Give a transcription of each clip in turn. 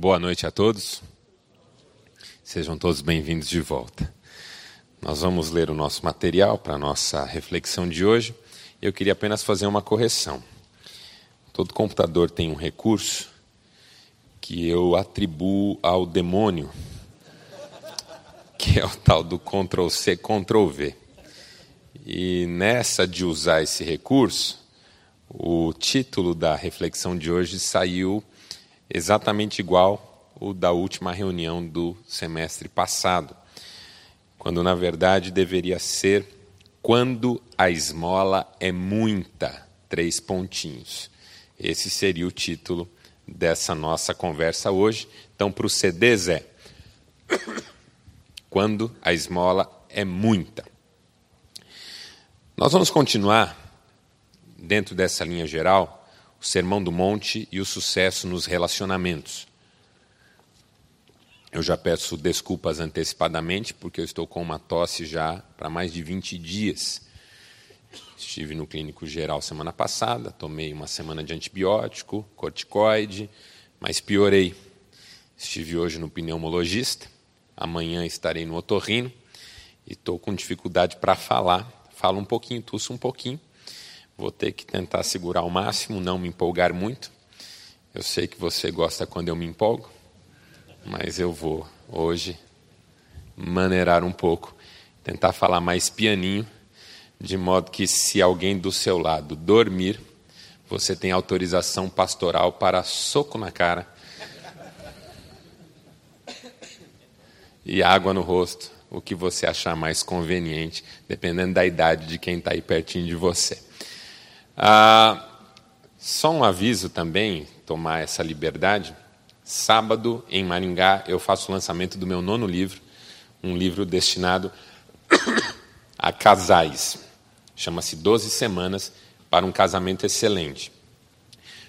Boa noite a todos. Sejam todos bem-vindos de volta. Nós vamos ler o nosso material para a nossa reflexão de hoje. Eu queria apenas fazer uma correção. Todo computador tem um recurso que eu atribuo ao demônio, que é o tal do Ctrl C, Ctrl V. E nessa de usar esse recurso, o título da reflexão de hoje saiu exatamente igual o da última reunião do semestre passado, quando na verdade deveria ser quando a esmola é muita, três pontinhos. Esse seria o título dessa nossa conversa hoje. Então, para o CD, Zé, quando a esmola é muita. Nós vamos continuar, dentro dessa linha geral, o Sermão do Monte e o sucesso nos relacionamentos. Eu já peço desculpas antecipadamente, porque eu estou com uma tosse já para mais de 20 dias. Estive no clínico geral semana passada, tomei uma semana de antibiótico, corticoide, mas piorei. Estive hoje no pneumologista, amanhã estarei no otorrino e estou com dificuldade para falar. Falo um pouquinho, tuço um pouquinho, Vou ter que tentar segurar ao máximo, não me empolgar muito. Eu sei que você gosta quando eu me empolgo, mas eu vou hoje maneirar um pouco, tentar falar mais pianinho, de modo que se alguém do seu lado dormir, você tem autorização pastoral para soco na cara e água no rosto, o que você achar mais conveniente, dependendo da idade de quem está aí pertinho de você. Ah, só um aviso também, tomar essa liberdade. Sábado, em Maringá, eu faço o lançamento do meu nono livro, um livro destinado a casais. Chama-se Doze Semanas para um Casamento Excelente.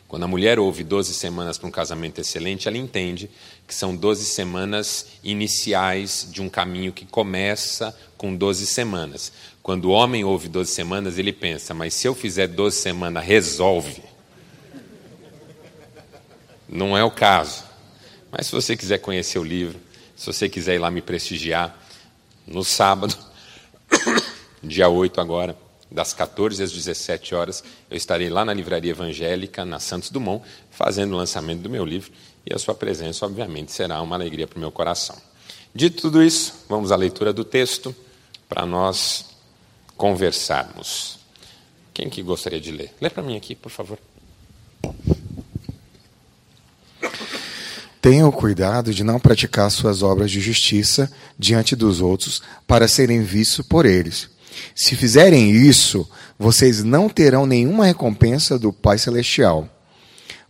Quando a mulher ouve 12 semanas para um casamento excelente, ela entende que são 12 semanas iniciais de um caminho que começa com 12 semanas. Quando o homem ouve 12 semanas, ele pensa, mas se eu fizer 12 semanas, resolve. Não é o caso. Mas se você quiser conhecer o livro, se você quiser ir lá me prestigiar, no sábado, dia 8 agora, das 14 às 17 horas, eu estarei lá na Livraria Evangélica, na Santos Dumont, fazendo o lançamento do meu livro, e a sua presença, obviamente, será uma alegria para o meu coração. Dito tudo isso, vamos à leitura do texto, para nós conversarmos. Quem que gostaria de ler? Lê para mim aqui, por favor. Tenham cuidado de não praticar suas obras de justiça diante dos outros para serem vistos por eles. Se fizerem isso, vocês não terão nenhuma recompensa do Pai Celestial.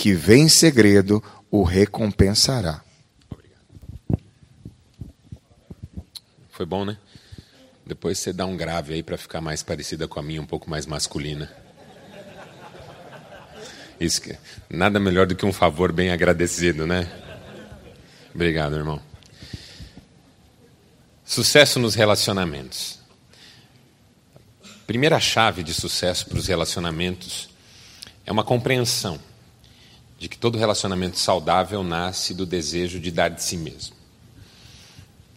que vem em segredo, o recompensará. Foi bom, né? Depois você dá um grave aí para ficar mais parecida com a minha, um pouco mais masculina. Isso que, nada melhor do que um favor bem agradecido, né? Obrigado, irmão. Sucesso nos relacionamentos. Primeira chave de sucesso para os relacionamentos é uma compreensão de que todo relacionamento saudável nasce do desejo de dar de si mesmo.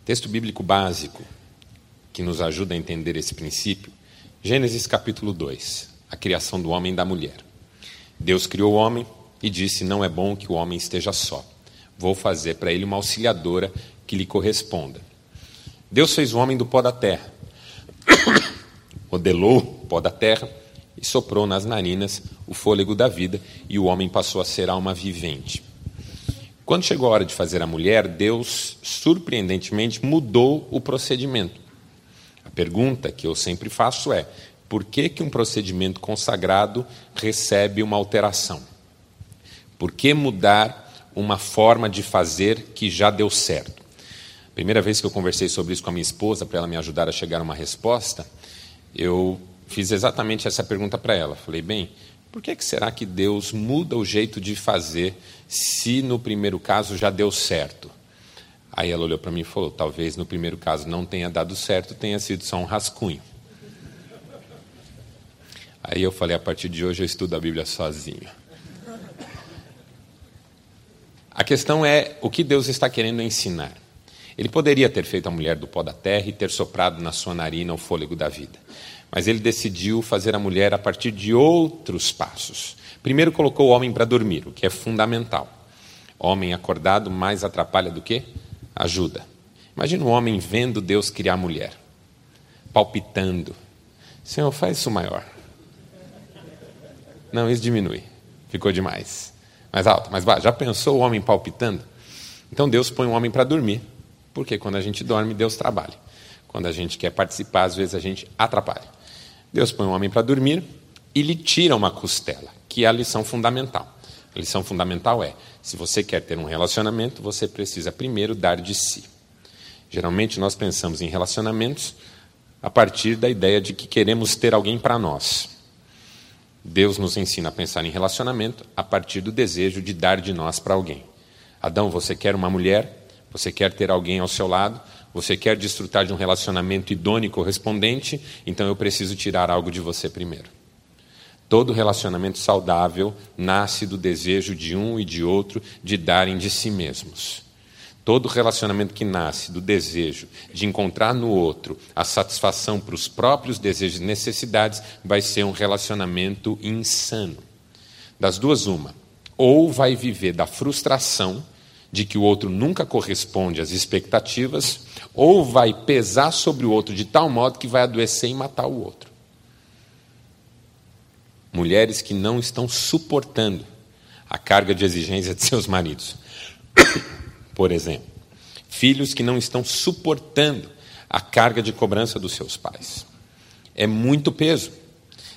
Texto bíblico básico que nos ajuda a entender esse princípio, Gênesis capítulo 2, a criação do homem e da mulher. Deus criou o homem e disse: Não é bom que o homem esteja só. Vou fazer para ele uma auxiliadora que lhe corresponda. Deus fez o homem do pó da terra, modelou o pó da terra e soprou nas narinas o fôlego da vida, e o homem passou a ser alma vivente. Quando chegou a hora de fazer a mulher, Deus, surpreendentemente, mudou o procedimento. A pergunta que eu sempre faço é: por que, que um procedimento consagrado recebe uma alteração? Por que mudar uma forma de fazer que já deu certo. Primeira vez que eu conversei sobre isso com a minha esposa, para ela me ajudar a chegar a uma resposta, eu fiz exatamente essa pergunta para ela. Falei, bem, por que, que será que Deus muda o jeito de fazer se no primeiro caso já deu certo? Aí ela olhou para mim e falou: talvez no primeiro caso não tenha dado certo, tenha sido só um rascunho. Aí eu falei: a partir de hoje eu estudo a Bíblia sozinho. A questão é o que Deus está querendo ensinar. Ele poderia ter feito a mulher do pó da terra e ter soprado na sua narina o fôlego da vida. Mas ele decidiu fazer a mulher a partir de outros passos. Primeiro colocou o homem para dormir, o que é fundamental. Homem acordado mais atrapalha do que ajuda. Imagina um homem vendo Deus criar a mulher, palpitando. Senhor, faz isso maior. Não, isso diminui. Ficou demais. Mais alto, mais baixo. Já pensou o homem palpitando? Então Deus põe o homem para dormir. Porque quando a gente dorme, Deus trabalha. Quando a gente quer participar, às vezes a gente atrapalha. Deus põe o homem para dormir e lhe tira uma costela, que é a lição fundamental. A lição fundamental é: se você quer ter um relacionamento, você precisa primeiro dar de si. Geralmente nós pensamos em relacionamentos a partir da ideia de que queremos ter alguém para nós. Deus nos ensina a pensar em relacionamento a partir do desejo de dar de nós para alguém. Adão, você quer uma mulher, você quer ter alguém ao seu lado, você quer desfrutar de um relacionamento idôneo e correspondente, então eu preciso tirar algo de você primeiro. Todo relacionamento saudável nasce do desejo de um e de outro de darem de si mesmos. Todo relacionamento que nasce do desejo de encontrar no outro a satisfação para os próprios desejos e necessidades vai ser um relacionamento insano. Das duas, uma. Ou vai viver da frustração de que o outro nunca corresponde às expectativas, ou vai pesar sobre o outro de tal modo que vai adoecer e matar o outro mulheres que não estão suportando a carga de exigência de seus maridos. Por exemplo, filhos que não estão suportando a carga de cobrança dos seus pais. É muito peso.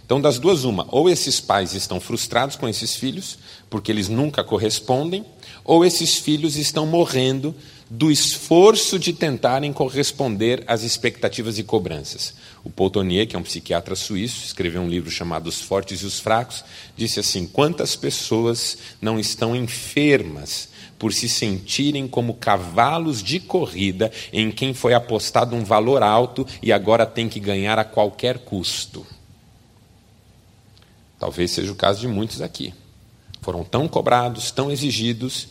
Então, das duas, uma: ou esses pais estão frustrados com esses filhos, porque eles nunca correspondem, ou esses filhos estão morrendo do esforço de tentarem corresponder às expectativas e cobranças. O Paul que é um psiquiatra suíço, escreveu um livro chamado Os Fortes e os Fracos, disse assim: quantas pessoas não estão enfermas por se sentirem como cavalos de corrida em quem foi apostado um valor alto e agora tem que ganhar a qualquer custo? Talvez seja o caso de muitos aqui. Foram tão cobrados, tão exigidos,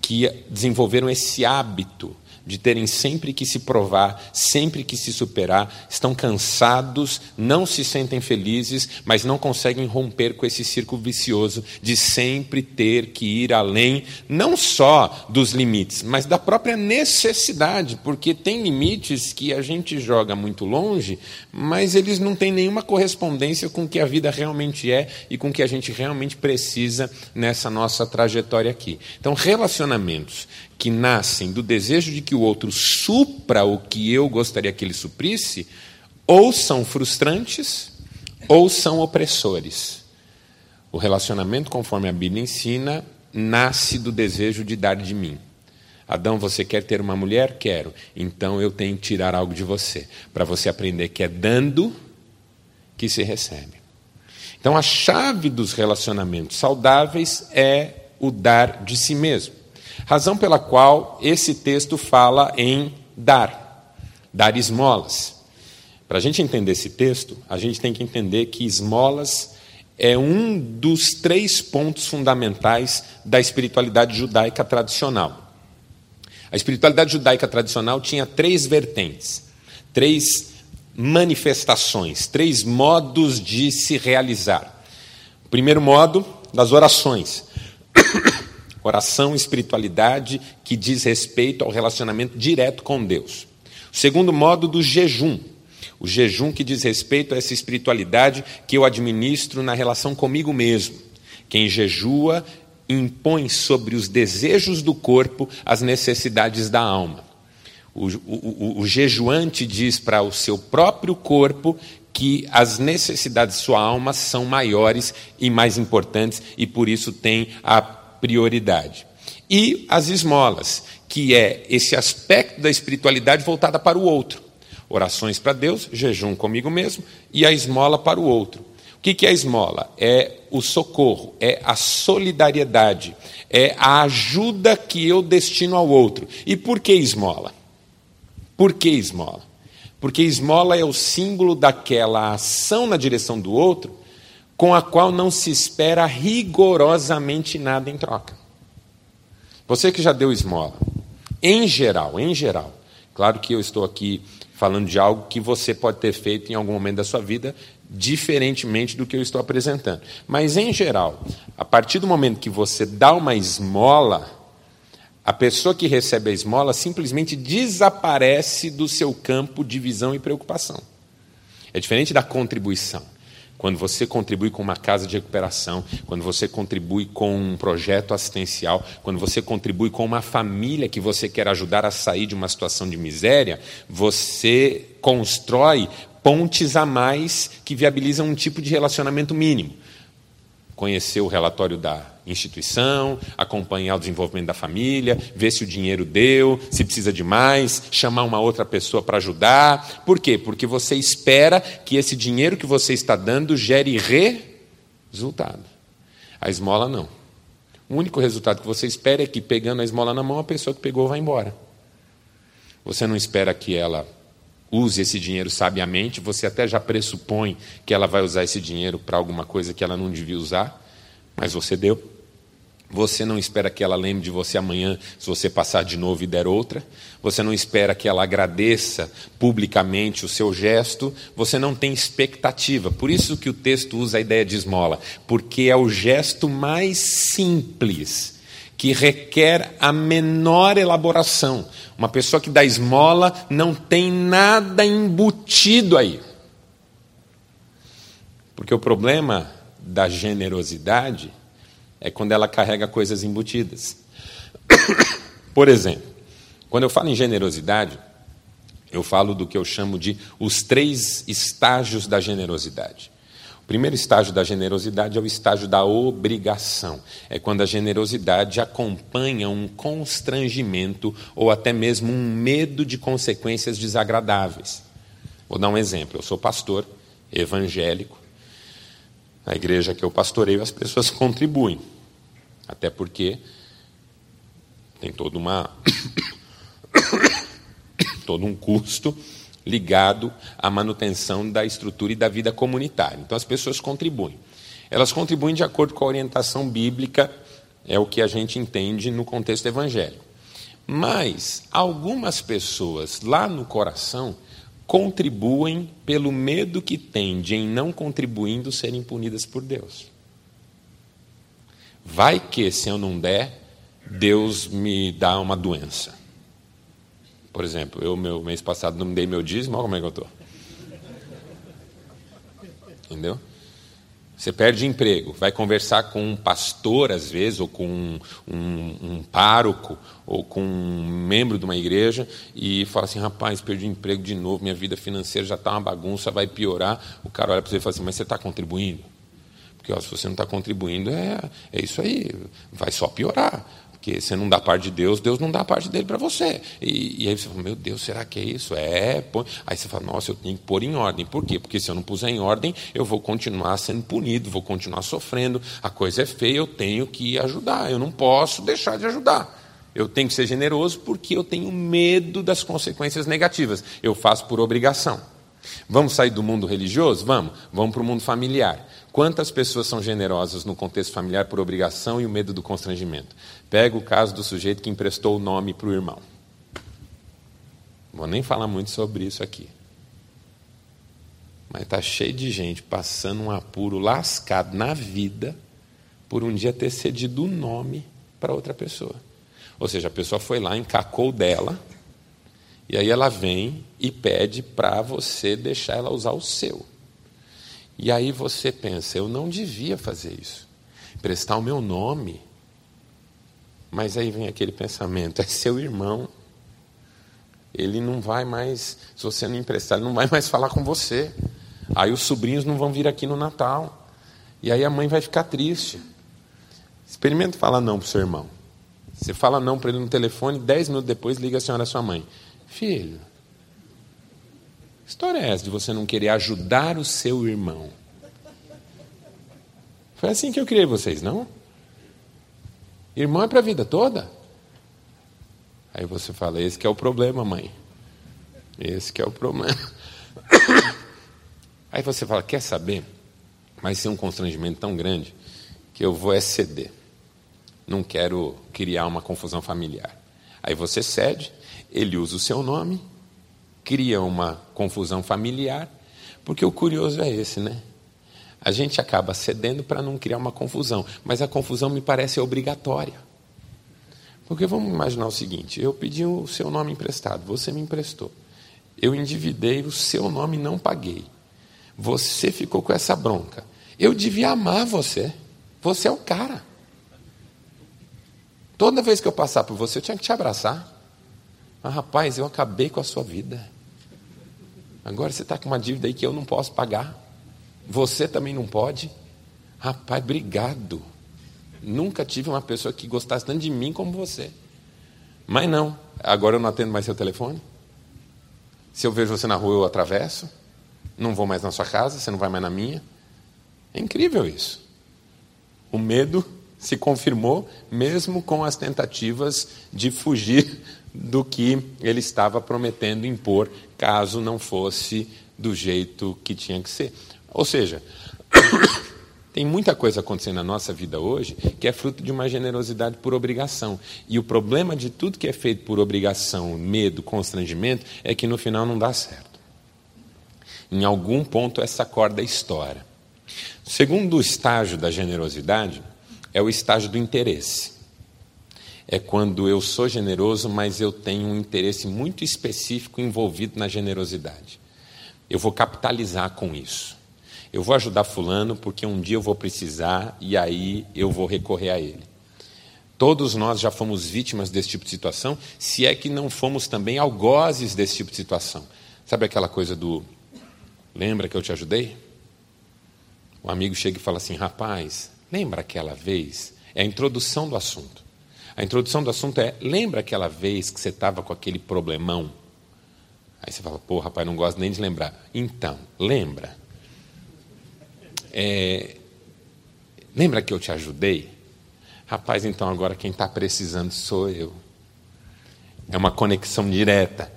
que desenvolveram esse hábito de terem sempre que se provar, sempre que se superar, estão cansados, não se sentem felizes, mas não conseguem romper com esse círculo vicioso de sempre ter que ir além, não só dos limites, mas da própria necessidade, porque tem limites que a gente joga muito longe, mas eles não têm nenhuma correspondência com o que a vida realmente é e com o que a gente realmente precisa nessa nossa trajetória aqui. Então, relacionamentos que nascem do desejo de que o outro supra o que eu gostaria que ele suprisse, ou são frustrantes ou são opressores. O relacionamento, conforme a Bíblia ensina, nasce do desejo de dar de mim. Adão, você quer ter uma mulher? Quero. Então eu tenho que tirar algo de você, para você aprender que é dando que se recebe. Então a chave dos relacionamentos saudáveis é o dar de si mesmo. Razão pela qual esse texto fala em dar, dar esmolas. Para a gente entender esse texto, a gente tem que entender que esmolas é um dos três pontos fundamentais da espiritualidade judaica tradicional. A espiritualidade judaica tradicional tinha três vertentes, três manifestações, três modos de se realizar. O primeiro modo, das orações. Oração, espiritualidade que diz respeito ao relacionamento direto com Deus. O segundo modo do jejum. O jejum que diz respeito a essa espiritualidade que eu administro na relação comigo mesmo. Quem jejua impõe sobre os desejos do corpo as necessidades da alma. O, o, o, o jejuante diz para o seu próprio corpo que as necessidades de sua alma são maiores e mais importantes e por isso tem a prioridade. E as esmolas, que é esse aspecto da espiritualidade voltada para o outro. Orações para Deus, jejum comigo mesmo e a esmola para o outro. O que é a esmola? É o socorro, é a solidariedade, é a ajuda que eu destino ao outro. E por que esmola? Por que esmola? Porque esmola é o símbolo daquela ação na direção do outro com a qual não se espera rigorosamente nada em troca. Você que já deu esmola, em geral, em geral, claro que eu estou aqui falando de algo que você pode ter feito em algum momento da sua vida, diferentemente do que eu estou apresentando. Mas, em geral, a partir do momento que você dá uma esmola, a pessoa que recebe a esmola simplesmente desaparece do seu campo de visão e preocupação. É diferente da contribuição. Quando você contribui com uma casa de recuperação, quando você contribui com um projeto assistencial, quando você contribui com uma família que você quer ajudar a sair de uma situação de miséria, você constrói pontes a mais que viabilizam um tipo de relacionamento mínimo conhecer o relatório da instituição, acompanhar o desenvolvimento da família, ver se o dinheiro deu, se precisa de mais, chamar uma outra pessoa para ajudar. Por quê? Porque você espera que esse dinheiro que você está dando gere resultado. A esmola não. O único resultado que você espera é que, pegando a esmola na mão, a pessoa que pegou vai embora. Você não espera que ela use esse dinheiro sabiamente, você até já pressupõe que ela vai usar esse dinheiro para alguma coisa que ela não devia usar, mas você deu. Você não espera que ela lembre de você amanhã se você passar de novo e der outra. Você não espera que ela agradeça publicamente o seu gesto. Você não tem expectativa. Por isso que o texto usa a ideia de esmola, porque é o gesto mais simples que requer a menor elaboração. Uma pessoa que dá esmola não tem nada embutido aí. Porque o problema da generosidade é quando ela carrega coisas embutidas. Por exemplo, quando eu falo em generosidade, eu falo do que eu chamo de os três estágios da generosidade primeiro estágio da generosidade é o estágio da obrigação. É quando a generosidade acompanha um constrangimento ou até mesmo um medo de consequências desagradáveis. Vou dar um exemplo. Eu sou pastor evangélico. Na igreja que eu pastoreio, as pessoas contribuem. Até porque tem toda uma todo um custo ligado à manutenção da estrutura e da vida comunitária. Então as pessoas contribuem. Elas contribuem de acordo com a orientação bíblica, é o que a gente entende no contexto evangélico. Mas algumas pessoas lá no coração contribuem pelo medo que têm de, em não contribuindo, serem punidas por Deus. Vai que, se eu não der, Deus me dá uma doença. Por exemplo, eu, meu mês passado, não me dei meu dízimo, olha como é que eu estou. Entendeu? Você perde emprego, vai conversar com um pastor, às vezes, ou com um, um, um pároco, ou com um membro de uma igreja, e fala assim: rapaz, perdi emprego de novo, minha vida financeira já está uma bagunça, vai piorar. O cara olha para você e fala assim: mas você está contribuindo? Porque ó, se você não está contribuindo, é, é isso aí, vai só piorar. Porque você não dá parte de Deus, Deus não dá parte dele para você. E, e, aí você fala, meu Deus, será que é isso? É. Põe. Aí você fala, nossa, eu tenho que pôr em ordem. Por quê? Porque se eu não puser em ordem, eu vou continuar sendo punido, vou continuar sofrendo. A coisa é feia, eu tenho que ajudar. Eu não posso deixar de ajudar. Eu tenho que ser generoso porque eu tenho medo das consequências negativas. Eu faço por obrigação. Vamos sair do mundo religioso? Vamos. Vamos para o mundo familiar. Quantas pessoas são generosas no contexto familiar por obrigação e o medo do constrangimento? Pega o caso do sujeito que emprestou o nome para o irmão. Vou nem falar muito sobre isso aqui. Mas está cheio de gente passando um apuro lascado na vida por um dia ter cedido o nome para outra pessoa. Ou seja, a pessoa foi lá, encacou dela, e aí ela vem e pede para você deixar ela usar o seu. E aí você pensa, eu não devia fazer isso. Prestar o meu nome. Mas aí vem aquele pensamento, é seu irmão. Ele não vai mais, se você não emprestar, ele não vai mais falar com você. Aí os sobrinhos não vão vir aqui no Natal. E aí a mãe vai ficar triste. Experimente falar não para seu irmão. Você fala não para ele no telefone, dez minutos depois liga a senhora sua mãe. Filho, história é essa de você não querer ajudar o seu irmão? Foi assim que eu criei vocês, não? Irmão é para a vida toda? Aí você fala, esse que é o problema, mãe. Esse que é o problema. Aí você fala, quer saber? Vai ser um constrangimento tão grande que eu vou exceder. Não quero criar uma confusão familiar. Aí você cede, ele usa o seu nome, cria uma confusão familiar, porque o curioso é esse, né? A gente acaba cedendo para não criar uma confusão, mas a confusão me parece obrigatória. Porque vamos imaginar o seguinte: eu pedi o seu nome emprestado, você me emprestou. Eu endividei o seu nome e não paguei. Você ficou com essa bronca. Eu devia amar você. Você é o cara. Toda vez que eu passar por você, eu tinha que te abraçar. Mas, rapaz, eu acabei com a sua vida. Agora você está com uma dívida aí que eu não posso pagar. Você também não pode. Rapaz, obrigado. Nunca tive uma pessoa que gostasse tanto de mim como você. Mas não. Agora eu não atendo mais seu telefone. Se eu vejo você na rua, eu atravesso. Não vou mais na sua casa, você não vai mais na minha. É incrível isso. O medo se confirmou, mesmo com as tentativas de fugir do que ele estava prometendo impor, caso não fosse do jeito que tinha que ser. Ou seja, tem muita coisa acontecendo na nossa vida hoje que é fruto de uma generosidade por obrigação. E o problema de tudo que é feito por obrigação, medo, constrangimento, é que no final não dá certo. Em algum ponto essa corda estoura. O segundo estágio da generosidade é o estágio do interesse. É quando eu sou generoso, mas eu tenho um interesse muito específico envolvido na generosidade. Eu vou capitalizar com isso. Eu vou ajudar Fulano porque um dia eu vou precisar e aí eu vou recorrer a ele. Todos nós já fomos vítimas desse tipo de situação, se é que não fomos também algozes desse tipo de situação. Sabe aquela coisa do lembra que eu te ajudei? O amigo chega e fala assim: rapaz, lembra aquela vez? É a introdução do assunto. A introdução do assunto é: lembra aquela vez que você estava com aquele problemão? Aí você fala: pô, rapaz, não gosto nem de lembrar. Então, lembra. É, lembra que eu te ajudei? Rapaz, então agora quem está precisando sou eu. É uma conexão direta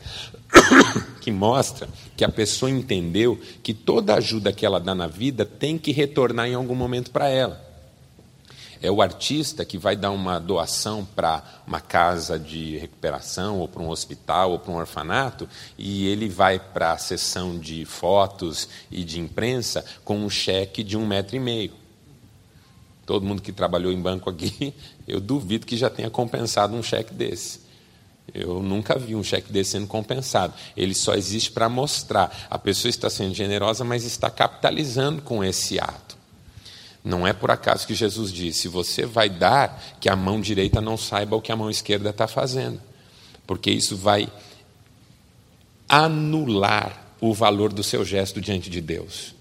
que mostra que a pessoa entendeu que toda ajuda que ela dá na vida tem que retornar em algum momento para ela. É o artista que vai dar uma doação para uma casa de recuperação, ou para um hospital, ou para um orfanato, e ele vai para a sessão de fotos e de imprensa com um cheque de um metro e meio. Todo mundo que trabalhou em banco aqui, eu duvido que já tenha compensado um cheque desse. Eu nunca vi um cheque desse sendo compensado. Ele só existe para mostrar. A pessoa está sendo generosa, mas está capitalizando com esse ato. Não é por acaso que Jesus disse: você vai dar que a mão direita não saiba o que a mão esquerda está fazendo. Porque isso vai anular o valor do seu gesto diante de Deus.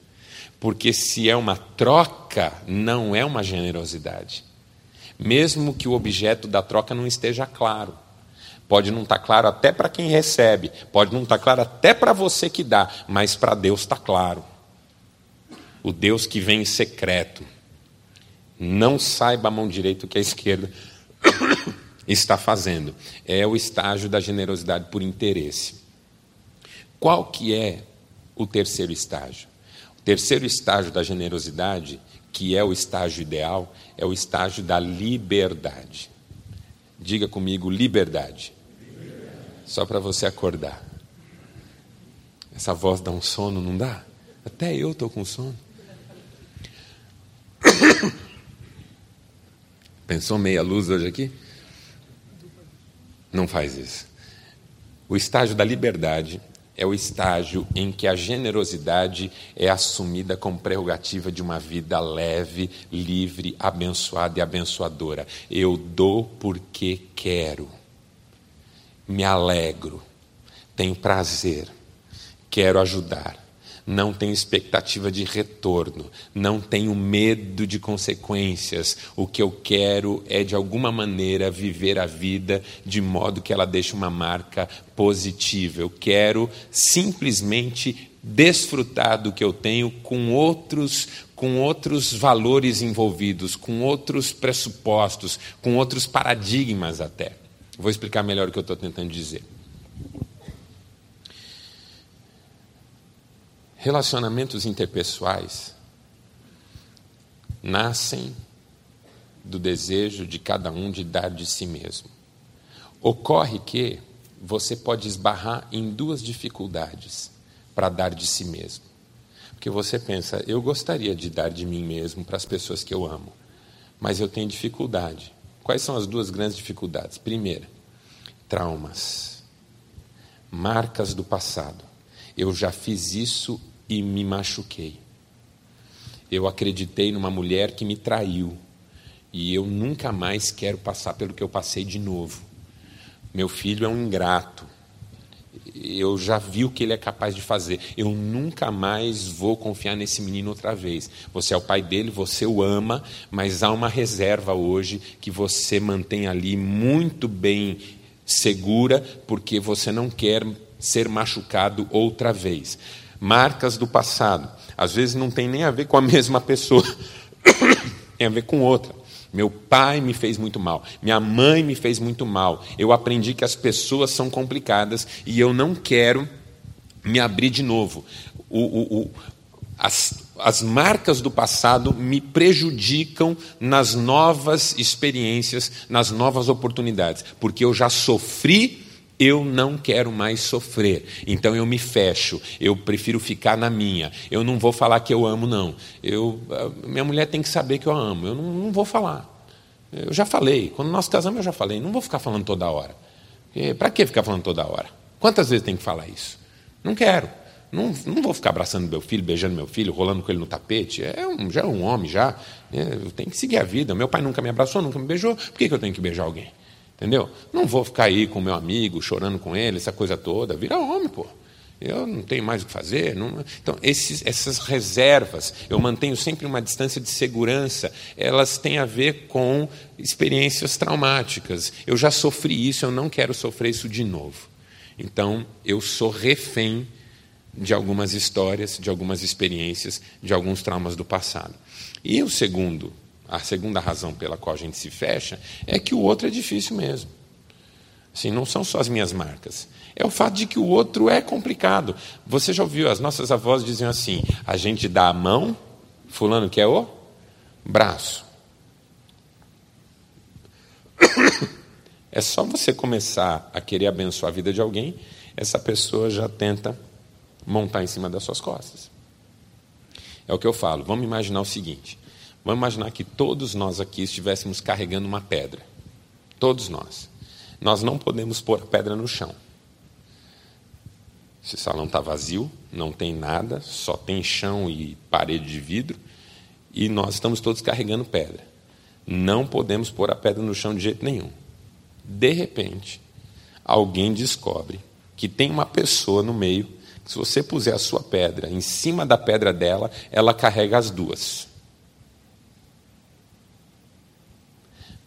Porque se é uma troca, não é uma generosidade. Mesmo que o objeto da troca não esteja claro. Pode não estar tá claro até para quem recebe, pode não estar tá claro até para você que dá, mas para Deus está claro. O Deus que vem em secreto, não saiba a mão direita o que a esquerda está fazendo. É o estágio da generosidade por interesse. Qual que é o terceiro estágio? O terceiro estágio da generosidade, que é o estágio ideal, é o estágio da liberdade. Diga comigo, liberdade só para você acordar. Essa voz dá um sono, não dá? Até eu estou com sono. Pensou meia luz hoje aqui? Não faz isso. O estágio da liberdade é o estágio em que a generosidade é assumida como prerrogativa de uma vida leve, livre, abençoada e abençoadora. Eu dou porque quero me alegro, tenho prazer, quero ajudar. Não tenho expectativa de retorno, não tenho medo de consequências. O que eu quero é, de alguma maneira, viver a vida de modo que ela deixe uma marca positiva. Eu quero simplesmente desfrutar do que eu tenho com outros com outros valores envolvidos, com outros pressupostos, com outros paradigmas até. Vou explicar melhor o que eu estou tentando dizer. Relacionamentos interpessoais nascem do desejo de cada um de dar de si mesmo. Ocorre que você pode esbarrar em duas dificuldades para dar de si mesmo. Porque você pensa, eu gostaria de dar de mim mesmo para as pessoas que eu amo, mas eu tenho dificuldade. Quais são as duas grandes dificuldades? Primeira, traumas, marcas do passado. Eu já fiz isso e me machuquei. Eu acreditei numa mulher que me traiu e eu nunca mais quero passar pelo que eu passei de novo. Meu filho é um ingrato. Eu já vi o que ele é capaz de fazer. Eu nunca mais vou confiar nesse menino outra vez. Você é o pai dele, você o ama, mas há uma reserva hoje que você mantém ali muito bem segura, porque você não quer ser machucado outra vez marcas do passado. Às vezes não tem nem a ver com a mesma pessoa, tem a ver com outra. Meu pai me fez muito mal, minha mãe me fez muito mal. Eu aprendi que as pessoas são complicadas e eu não quero me abrir de novo. O, o, o, as, as marcas do passado me prejudicam nas novas experiências, nas novas oportunidades, porque eu já sofri eu não quero mais sofrer, então eu me fecho, eu prefiro ficar na minha. Eu não vou falar que eu amo, não. Eu, minha mulher tem que saber que eu amo, eu não, não vou falar. Eu já falei, quando nós casamos eu já falei, não vou ficar falando toda hora. Para que ficar falando toda hora? Quantas vezes tem que falar isso? Não quero. Não, não vou ficar abraçando meu filho, beijando meu filho, rolando com ele no tapete. É um, já é um homem, já. É, eu tenho que seguir a vida. Meu pai nunca me abraçou, nunca me beijou. Por que, que eu tenho que beijar alguém? Entendeu? Não vou ficar aí com meu amigo, chorando com ele, essa coisa toda. Vira homem, pô. Eu não tenho mais o que fazer. Não... Então, esses, essas reservas, eu mantenho sempre uma distância de segurança, elas têm a ver com experiências traumáticas. Eu já sofri isso, eu não quero sofrer isso de novo. Então, eu sou refém de algumas histórias, de algumas experiências, de alguns traumas do passado. E o segundo a segunda razão pela qual a gente se fecha é que o outro é difícil mesmo. Assim, não são só as minhas marcas. É o fato de que o outro é complicado. Você já ouviu, as nossas avós diziam assim: a gente dá a mão, fulano quer o braço. É só você começar a querer abençoar a vida de alguém, essa pessoa já tenta montar em cima das suas costas. É o que eu falo. Vamos imaginar o seguinte: Vamos imaginar que todos nós aqui estivéssemos carregando uma pedra. Todos nós. Nós não podemos pôr a pedra no chão. Esse salão está vazio, não tem nada, só tem chão e parede de vidro, e nós estamos todos carregando pedra. Não podemos pôr a pedra no chão de jeito nenhum. De repente, alguém descobre que tem uma pessoa no meio, que se você puser a sua pedra em cima da pedra dela, ela carrega as duas.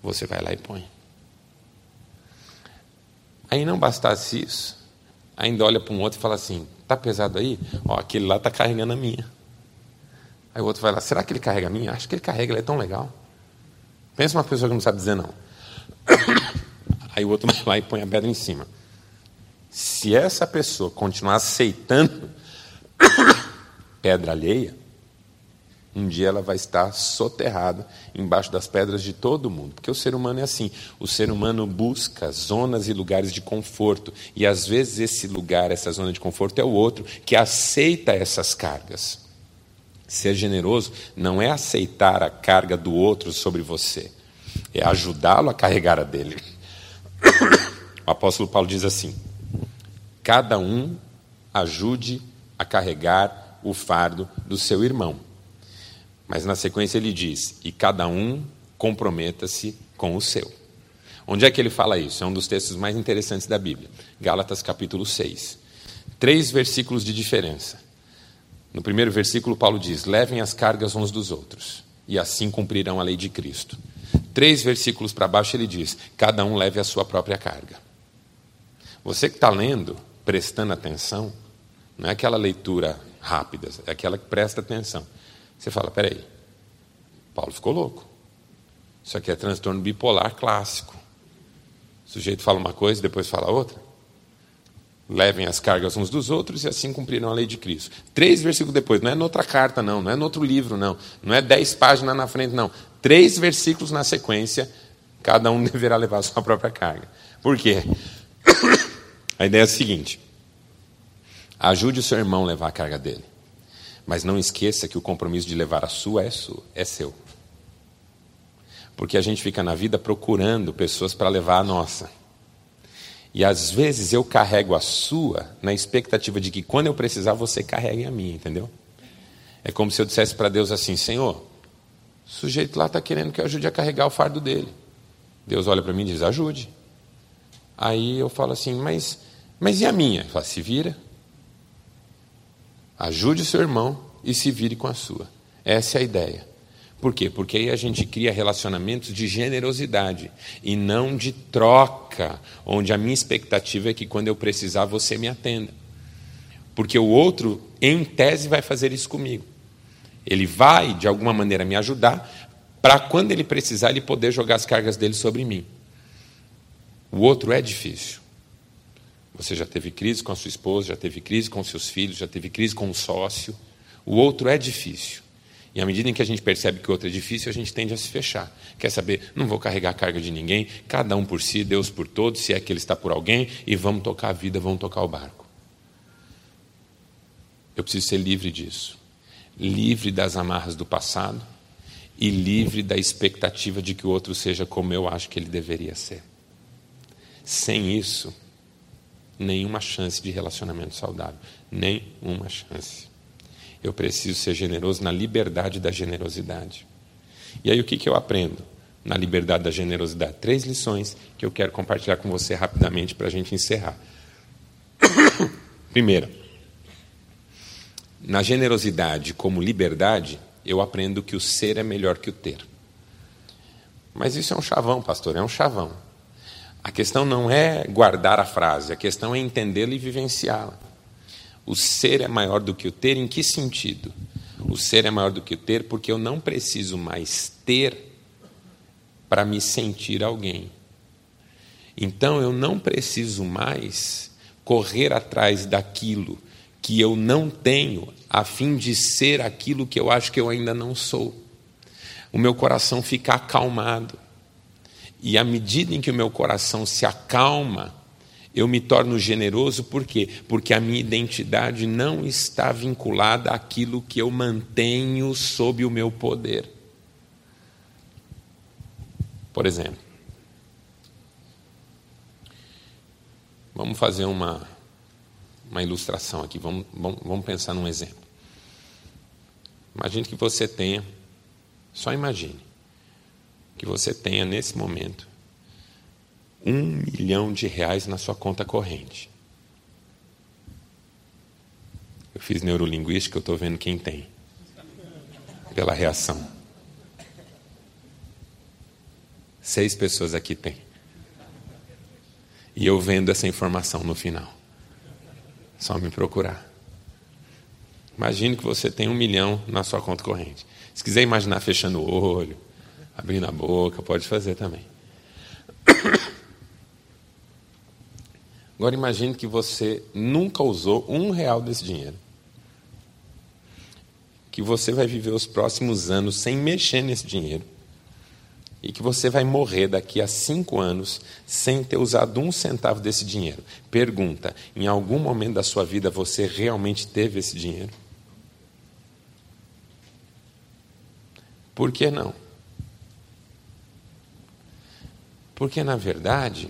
Você vai lá e põe. Aí não bastasse isso, ainda olha para um outro e fala assim: tá pesado aí? Ó, aquele lá está carregando a minha. Aí o outro vai lá: será que ele carrega a minha? Acho que ele carrega, ele é tão legal. Pensa uma pessoa que não sabe dizer não. Aí o outro vai lá e põe a pedra em cima. Se essa pessoa continuar aceitando pedra alheia, um dia ela vai estar soterrada embaixo das pedras de todo mundo. Porque o ser humano é assim. O ser humano busca zonas e lugares de conforto. E às vezes esse lugar, essa zona de conforto, é o outro que aceita essas cargas. Ser generoso não é aceitar a carga do outro sobre você, é ajudá-lo a carregar a dele. O apóstolo Paulo diz assim: cada um ajude a carregar o fardo do seu irmão. Mas na sequência ele diz: e cada um comprometa-se com o seu. Onde é que ele fala isso? É um dos textos mais interessantes da Bíblia. Gálatas capítulo 6. Três versículos de diferença. No primeiro versículo, Paulo diz: levem as cargas uns dos outros, e assim cumprirão a lei de Cristo. Três versículos para baixo, ele diz: cada um leve a sua própria carga. Você que está lendo, prestando atenção, não é aquela leitura rápida, é aquela que presta atenção. Você fala: peraí, Paulo ficou louco. Isso aqui é transtorno bipolar clássico. O sujeito fala uma coisa e depois fala outra. Levem as cargas uns dos outros e assim cumprirão a lei de Cristo. Três versículos depois, não é noutra carta, não, não é noutro livro, não, não é dez páginas na frente, não. Três versículos na sequência, cada um deverá levar a sua própria carga. Por quê? A ideia é a seguinte: ajude o seu irmão a levar a carga dele, mas não esqueça que o compromisso de levar a sua é, sua, é seu. Porque a gente fica na vida procurando pessoas para levar a nossa. E às vezes eu carrego a sua na expectativa de que quando eu precisar você carregue a minha, entendeu? É como se eu dissesse para Deus assim: Senhor, o sujeito lá está querendo que eu ajude a carregar o fardo dele. Deus olha para mim e diz: ajude. Aí eu falo assim: mas, mas e a minha? Ele fala: se vira. Ajude o seu irmão e se vire com a sua. Essa é a ideia. Por quê? Porque aí a gente cria relacionamentos de generosidade e não de troca, onde a minha expectativa é que quando eu precisar você me atenda. Porque o outro, em tese, vai fazer isso comigo. Ele vai, de alguma maneira, me ajudar, para quando ele precisar, ele poder jogar as cargas dele sobre mim. O outro é difícil. Você já teve crise com a sua esposa, já teve crise com seus filhos, já teve crise com um sócio. O outro é difícil. E à medida em que a gente percebe que o outro é difícil, a gente tende a se fechar. Quer saber? Não vou carregar a carga de ninguém, cada um por si, Deus por todos, se é que Ele está por alguém, e vamos tocar a vida, vamos tocar o barco. Eu preciso ser livre disso. Livre das amarras do passado e livre da expectativa de que o outro seja como eu acho que ele deveria ser. Sem isso, nenhuma chance de relacionamento saudável. Nenhuma chance. Eu preciso ser generoso na liberdade da generosidade. E aí o que, que eu aprendo na liberdade da generosidade? Três lições que eu quero compartilhar com você rapidamente para a gente encerrar. Primeira, na generosidade como liberdade, eu aprendo que o ser é melhor que o ter. Mas isso é um chavão, pastor, é um chavão. A questão não é guardar a frase, a questão é entendê-la e vivenciá-la. O ser é maior do que o ter, em que sentido? O ser é maior do que o ter porque eu não preciso mais ter para me sentir alguém. Então eu não preciso mais correr atrás daquilo que eu não tenho a fim de ser aquilo que eu acho que eu ainda não sou. O meu coração fica acalmado. E à medida em que o meu coração se acalma, eu me torno generoso por quê? Porque a minha identidade não está vinculada àquilo que eu mantenho sob o meu poder. Por exemplo, vamos fazer uma, uma ilustração aqui, vamos, vamos, vamos pensar num exemplo. Imagine que você tenha, só imagine, que você tenha nesse momento um milhão de reais na sua conta corrente. Eu fiz neurolinguística, eu estou vendo quem tem. Pela reação. Seis pessoas aqui têm. E eu vendo essa informação no final. Só me procurar. Imagine que você tem um milhão na sua conta corrente. Se quiser imaginar fechando o olho, abrindo a boca, pode fazer também. Agora imagine que você nunca usou um real desse dinheiro. Que você vai viver os próximos anos sem mexer nesse dinheiro. E que você vai morrer daqui a cinco anos sem ter usado um centavo desse dinheiro. Pergunta: em algum momento da sua vida você realmente teve esse dinheiro? Por que não? Porque, na verdade,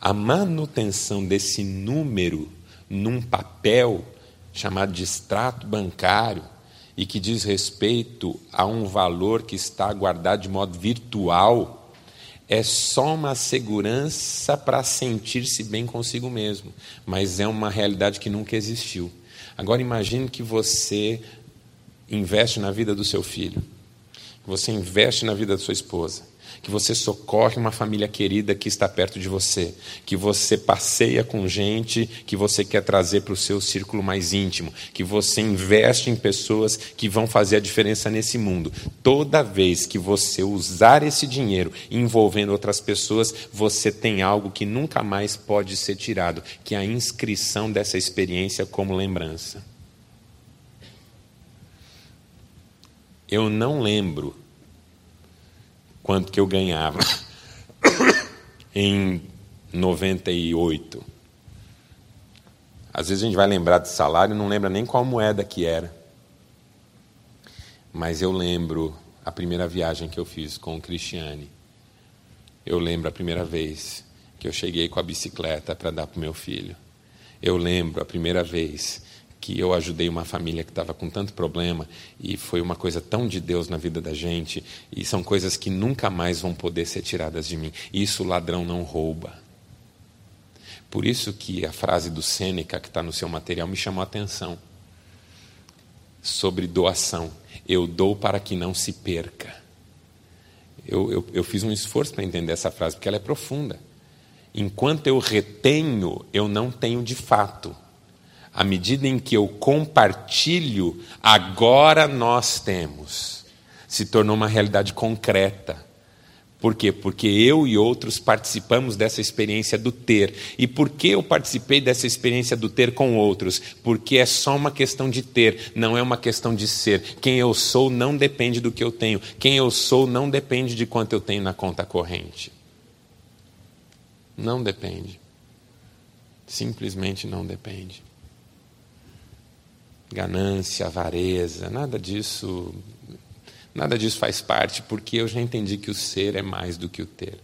a manutenção desse número num papel chamado de extrato bancário e que diz respeito a um valor que está guardado de modo virtual é só uma segurança para sentir-se bem consigo mesmo, mas é uma realidade que nunca existiu. Agora imagine que você investe na vida do seu filho, você investe na vida da sua esposa, que você socorre uma família querida que está perto de você, que você passeia com gente que você quer trazer para o seu círculo mais íntimo, que você investe em pessoas que vão fazer a diferença nesse mundo. Toda vez que você usar esse dinheiro envolvendo outras pessoas, você tem algo que nunca mais pode ser tirado, que é a inscrição dessa experiência como lembrança. Eu não lembro quanto que eu ganhava em 98. Às vezes a gente vai lembrar de salário e não lembra nem qual moeda que era. Mas eu lembro a primeira viagem que eu fiz com o Cristiane. Eu lembro a primeira vez que eu cheguei com a bicicleta para dar para o meu filho. Eu lembro a primeira vez que eu ajudei uma família que estava com tanto problema e foi uma coisa tão de Deus na vida da gente e são coisas que nunca mais vão poder ser tiradas de mim. Isso o ladrão não rouba. Por isso que a frase do Sêneca que está no seu material me chamou a atenção sobre doação. Eu dou para que não se perca. Eu, eu, eu fiz um esforço para entender essa frase porque ela é profunda. Enquanto eu retenho, eu não tenho de fato à medida em que eu compartilho, agora nós temos. Se tornou uma realidade concreta. Por quê? Porque eu e outros participamos dessa experiência do ter. E por que eu participei dessa experiência do ter com outros? Porque é só uma questão de ter, não é uma questão de ser. Quem eu sou não depende do que eu tenho. Quem eu sou não depende de quanto eu tenho na conta corrente. Não depende. Simplesmente não depende ganância, avareza, nada disso, nada disso faz parte, porque eu já entendi que o ser é mais do que o ter.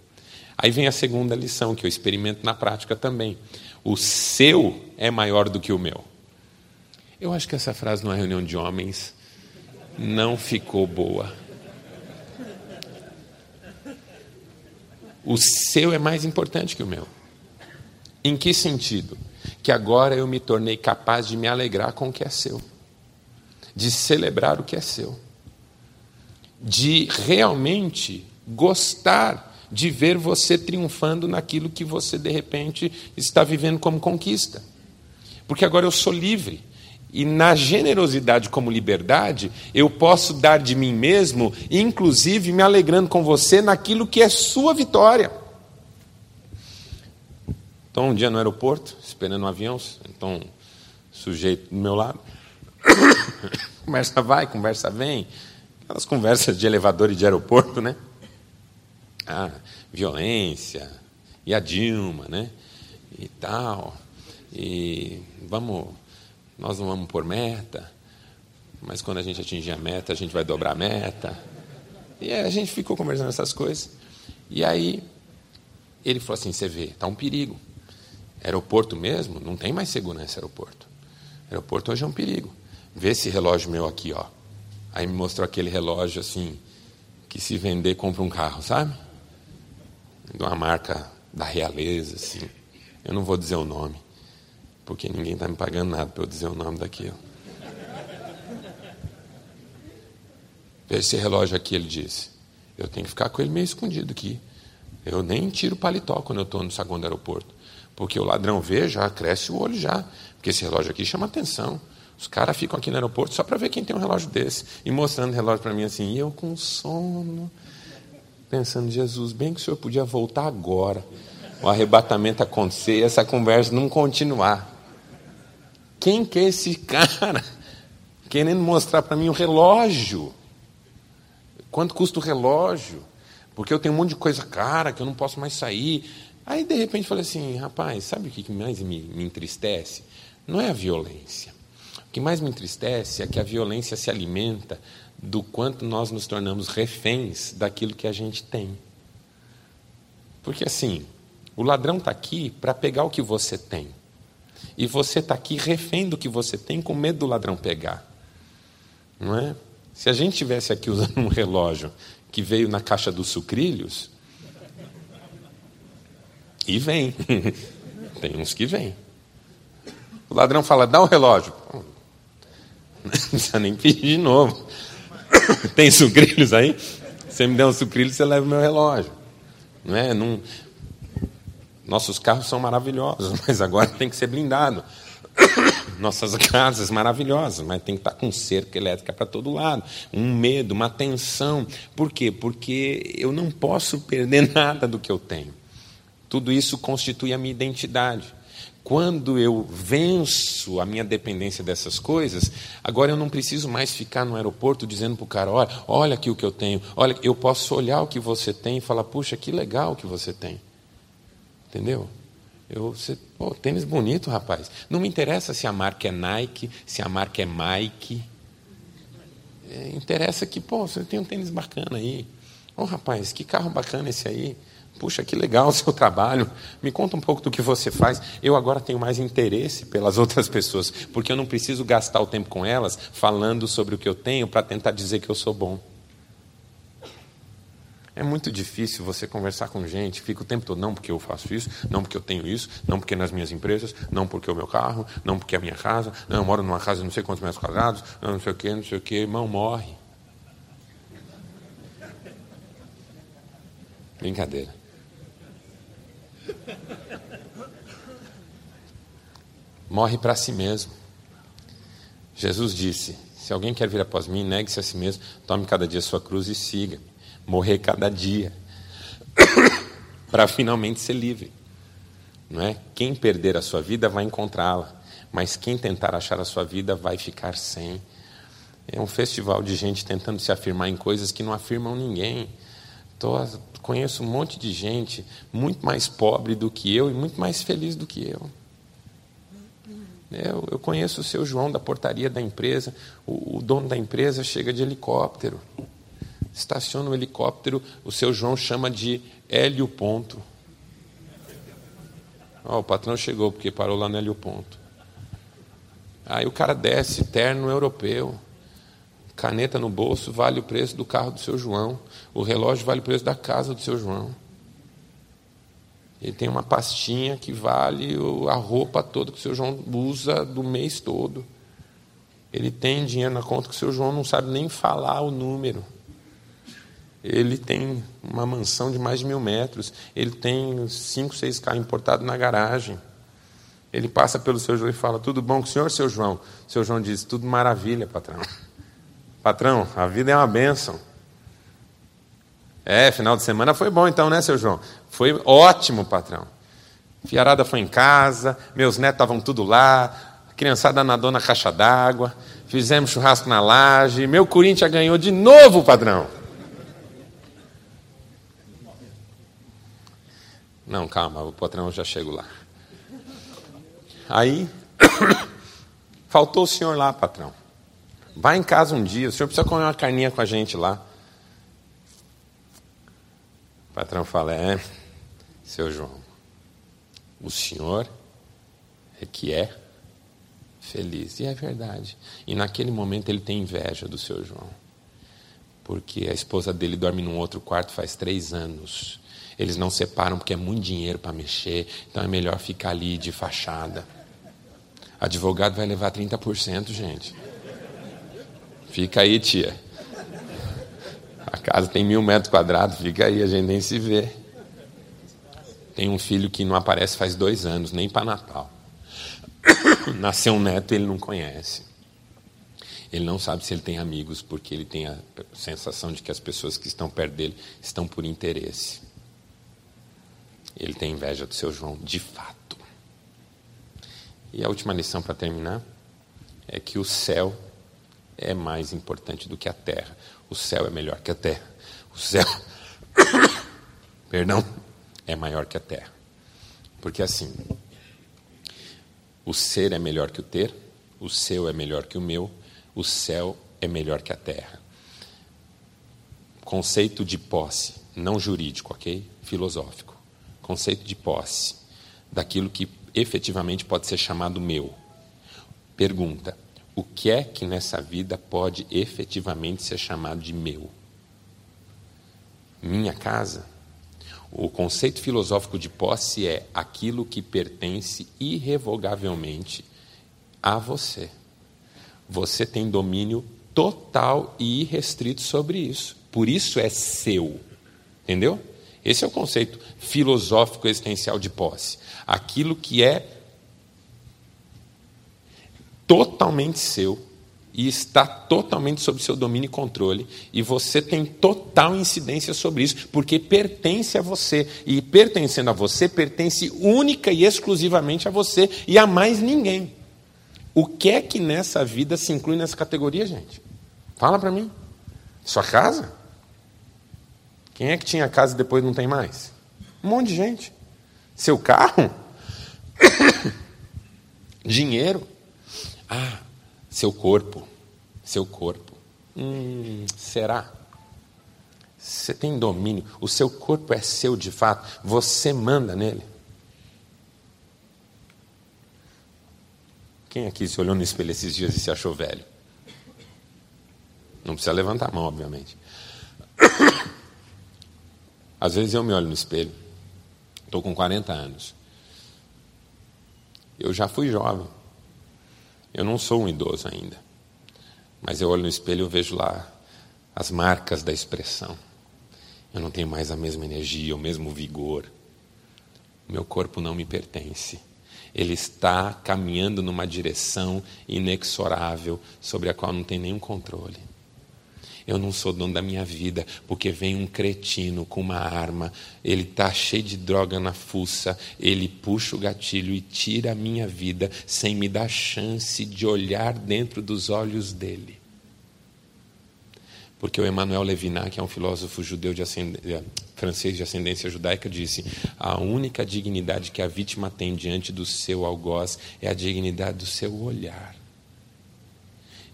Aí vem a segunda lição que eu experimento na prática também. O seu é maior do que o meu. Eu acho que essa frase numa reunião de homens não ficou boa. O seu é mais importante que o meu. Em que sentido? Que agora eu me tornei capaz de me alegrar com o que é seu, de celebrar o que é seu, de realmente gostar de ver você triunfando naquilo que você de repente está vivendo como conquista. Porque agora eu sou livre. E na generosidade como liberdade, eu posso dar de mim mesmo, inclusive me alegrando com você naquilo que é sua vitória. Então, um dia no aeroporto, esperando um avião, então, sujeito do meu lado, conversa vai, conversa vem, aquelas conversas de elevador e de aeroporto, né? Ah, violência, e a Dilma, né? E tal, e vamos, nós não vamos por meta, mas quando a gente atingir a meta, a gente vai dobrar a meta. E a gente ficou conversando essas coisas. E aí ele falou assim: você vê, está um perigo. Aeroporto mesmo, não tem mais segurança aeroporto. Aeroporto hoje é um perigo. Vê esse relógio meu aqui, ó. Aí me mostrou aquele relógio assim, que se vender, compra um carro, sabe? De uma marca da realeza, assim. Eu não vou dizer o nome, porque ninguém está me pagando nada para eu dizer o nome daquilo. Vê esse relógio aqui, ele disse. Eu tenho que ficar com ele meio escondido aqui. Eu nem tiro o paletó quando eu estou no saguão do aeroporto. Porque o ladrão vê, já cresce o olho já. Porque esse relógio aqui chama atenção. Os caras ficam aqui no aeroporto só para ver quem tem um relógio desse. E mostrando o relógio para mim assim, e eu com sono. Pensando, Jesus, bem que o senhor podia voltar agora. O arrebatamento acontecer e essa conversa não continuar. Quem que é esse cara? Querendo mostrar para mim o relógio. Quanto custa o relógio? Porque eu tenho um monte de coisa cara que eu não posso mais sair. Aí, de repente, falei assim: rapaz, sabe o que mais me, me entristece? Não é a violência. O que mais me entristece é que a violência se alimenta do quanto nós nos tornamos reféns daquilo que a gente tem. Porque, assim, o ladrão está aqui para pegar o que você tem. E você está aqui refém do que você tem, com medo do ladrão pegar. Não é? Se a gente tivesse aqui usando um relógio que veio na caixa dos sucrilhos, e vem. Tem uns que vêm. O ladrão fala: dá o um relógio. Não precisa nem pedir de novo. Tem sucrilhos aí? Você me der um sucrilho, você leva o meu relógio. Não é? Não... Nossos carros são maravilhosos, mas agora tem que ser blindado. Nossas casas maravilhosas, mas tem que estar com cerca elétrica para todo lado. Um medo, uma tensão. Por quê? Porque eu não posso perder nada do que eu tenho. Tudo isso constitui a minha identidade. Quando eu venço a minha dependência dessas coisas, agora eu não preciso mais ficar no aeroporto dizendo para o cara: olha, olha aqui o que eu tenho, olha, eu posso olhar o que você tem e falar: puxa, que legal o que você tem. Entendeu? Eu, você, pô, tênis bonito, rapaz. Não me interessa se a marca é Nike, se a marca é Mike. É, interessa que, pô, você tem um tênis bacana aí. Ô, oh, rapaz, que carro bacana esse aí. Puxa, que legal o seu trabalho. Me conta um pouco do que você faz. Eu agora tenho mais interesse pelas outras pessoas, porque eu não preciso gastar o tempo com elas falando sobre o que eu tenho para tentar dizer que eu sou bom. É muito difícil você conversar com gente, fica o tempo todo, não porque eu faço isso, não porque eu tenho isso, não porque nas minhas empresas, não porque o meu carro, não porque a minha casa, não, eu moro numa casa não sei quantos metros quadrados, não, não sei o que, não sei o que, irmão, morre. Brincadeira. Morre para si mesmo. Jesus disse: Se alguém quer vir após mim, negue-se a si mesmo, tome cada dia sua cruz e siga. Morrer cada dia. para finalmente ser livre. Não é? Quem perder a sua vida vai encontrá-la, mas quem tentar achar a sua vida vai ficar sem. É um festival de gente tentando se afirmar em coisas que não afirmam ninguém. Tô, conheço um monte de gente muito mais pobre do que eu e muito mais feliz do que eu. Eu, conheço o seu João da portaria da empresa. O, o, dono da empresa chega de helicóptero. Estaciona o helicóptero, o seu João chama de Hélio Ponto. Oh, o patrão chegou porque parou lá no Hélio Ponto. Aí o cara desce, terno europeu. Caneta no bolso vale o preço do carro do seu João. O relógio vale o preço da casa do seu João. Ele tem uma pastinha que vale a roupa toda que o seu João usa do mês todo. Ele tem dinheiro na conta que o seu João não sabe nem falar o número. Ele tem uma mansão de mais de mil metros. Ele tem cinco, seis carros importados na garagem. Ele passa pelo seu João e fala: Tudo bom com o senhor, seu João? Seu João diz: Tudo maravilha, patrão. Patrão, a vida é uma bênção. É, final de semana foi bom então, né, seu João? Foi ótimo, patrão. Fiarada foi em casa, meus netos estavam tudo lá, a criançada nadou na caixa d'água, fizemos churrasco na laje, meu Corinthians ganhou de novo, padrão. Não, calma, o patrão já chego lá. Aí, faltou o senhor lá, patrão. Vai em casa um dia, o senhor precisa comer uma carninha com a gente lá. O patrão fala: É, seu João, o senhor é que é feliz. E é verdade. E naquele momento ele tem inveja do seu João. Porque a esposa dele dorme num outro quarto faz três anos. Eles não separam porque é muito dinheiro para mexer, então é melhor ficar ali de fachada. Advogado vai levar 30%, gente. Fica aí, tia. A casa tem mil metros quadrados, fica aí, a gente nem se vê. Tem um filho que não aparece faz dois anos, nem para Natal. Nasceu um neto ele não conhece. Ele não sabe se ele tem amigos, porque ele tem a sensação de que as pessoas que estão perto dele estão por interesse. Ele tem inveja do seu João, de fato. E a última lição para terminar é que o céu é mais importante do que a terra. O céu é melhor que a terra. O céu, perdão, é maior que a terra. Porque assim, o ser é melhor que o ter, o seu é melhor que o meu, o céu é melhor que a terra. Conceito de posse, não jurídico, ok? Filosófico. Conceito de posse, daquilo que efetivamente pode ser chamado meu. Pergunta: o que é que nessa vida pode efetivamente ser chamado de meu? Minha casa? O conceito filosófico de posse é aquilo que pertence irrevogavelmente a você. você tem domínio total e irrestrito sobre isso. Por isso é seu. Entendeu? Esse é o conceito filosófico existencial de posse. Aquilo que é totalmente seu e está totalmente sob seu domínio e controle, e você tem total incidência sobre isso, porque pertence a você, e pertencendo a você, pertence única e exclusivamente a você e a mais ninguém. O que é que nessa vida se inclui nessa categoria, gente? Fala para mim. Sua casa? Quem é que tinha casa e depois não tem mais? Um monte de gente. Seu carro? Dinheiro? Ah, seu corpo. Seu corpo. Hum, será? Você tem domínio. O seu corpo é seu de fato. Você manda nele. Quem aqui se olhou no espelho esses dias e se achou velho? Não precisa levantar a mão, obviamente. Às vezes eu me olho no espelho. Estou com 40 anos. Eu já fui jovem. Eu não sou um idoso ainda. Mas eu olho no espelho e vejo lá as marcas da expressão. Eu não tenho mais a mesma energia, o mesmo vigor. Meu corpo não me pertence. Ele está caminhando numa direção inexorável sobre a qual não tem nenhum controle. Eu não sou dono da minha vida, porque vem um cretino com uma arma, ele está cheio de droga na fuça, ele puxa o gatilho e tira a minha vida sem me dar chance de olhar dentro dos olhos dele. Porque o Emmanuel Levinas, que é um filósofo judeu de eh, francês de ascendência judaica, disse: a única dignidade que a vítima tem diante do seu algoz é a dignidade do seu olhar.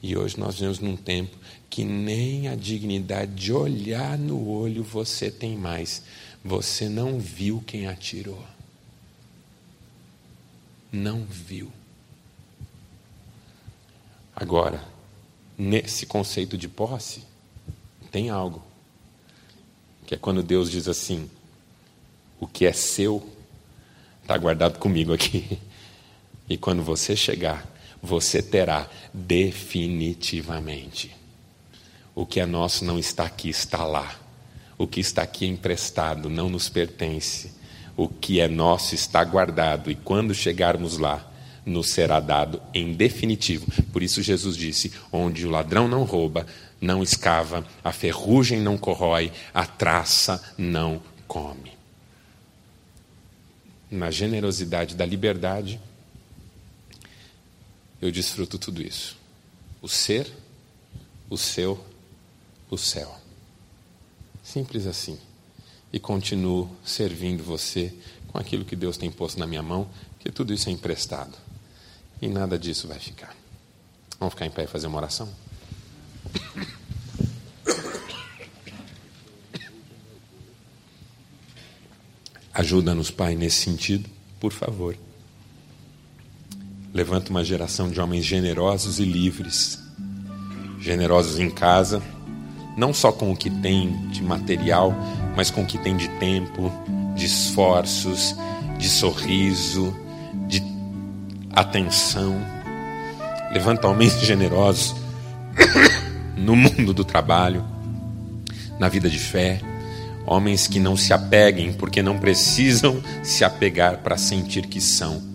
E hoje nós vivemos num tempo que nem a dignidade de olhar no olho você tem mais. Você não viu quem atirou. Não viu. Agora, nesse conceito de posse, tem algo. Que é quando Deus diz assim: o que é seu está guardado comigo aqui. E quando você chegar, você terá definitivamente. O que é nosso não está aqui, está lá. O que está aqui é emprestado, não nos pertence. O que é nosso está guardado, e quando chegarmos lá, nos será dado em definitivo. Por isso, Jesus disse: onde o ladrão não rouba, não escava, a ferrugem não corrói, a traça não come. Na generosidade da liberdade, eu desfruto tudo isso. O ser, o seu, o céu. Simples assim. E continuo servindo você com aquilo que Deus tem posto na minha mão, que tudo isso é emprestado. E nada disso vai ficar. Vamos ficar em pé e fazer uma oração? Ajuda-nos, Pai, nesse sentido, por favor. Levanta uma geração de homens generosos e livres, generosos em casa, não só com o que tem de material, mas com o que tem de tempo, de esforços, de sorriso, de atenção. Levanta homens generosos no mundo do trabalho, na vida de fé, homens que não se apeguem porque não precisam se apegar para sentir que são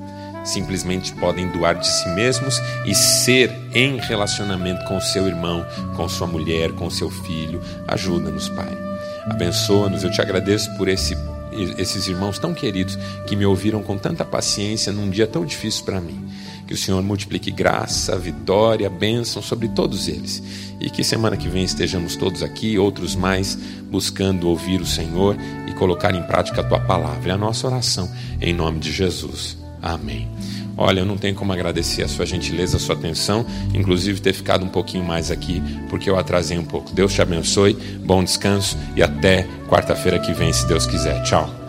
simplesmente podem doar de si mesmos e ser em relacionamento com seu irmão, com sua mulher, com seu filho. Ajuda-nos, Pai. Abençoa-nos. Eu te agradeço por esse, esses irmãos tão queridos que me ouviram com tanta paciência num dia tão difícil para mim. Que o Senhor multiplique graça, vitória, bênção sobre todos eles. E que semana que vem estejamos todos aqui, outros mais, buscando ouvir o Senhor e colocar em prática a tua palavra. É a nossa oração, em nome de Jesus. Amém. Olha, eu não tenho como agradecer a sua gentileza, a sua atenção, inclusive ter ficado um pouquinho mais aqui, porque eu atrasei um pouco. Deus te abençoe, bom descanso e até quarta-feira que vem, se Deus quiser. Tchau.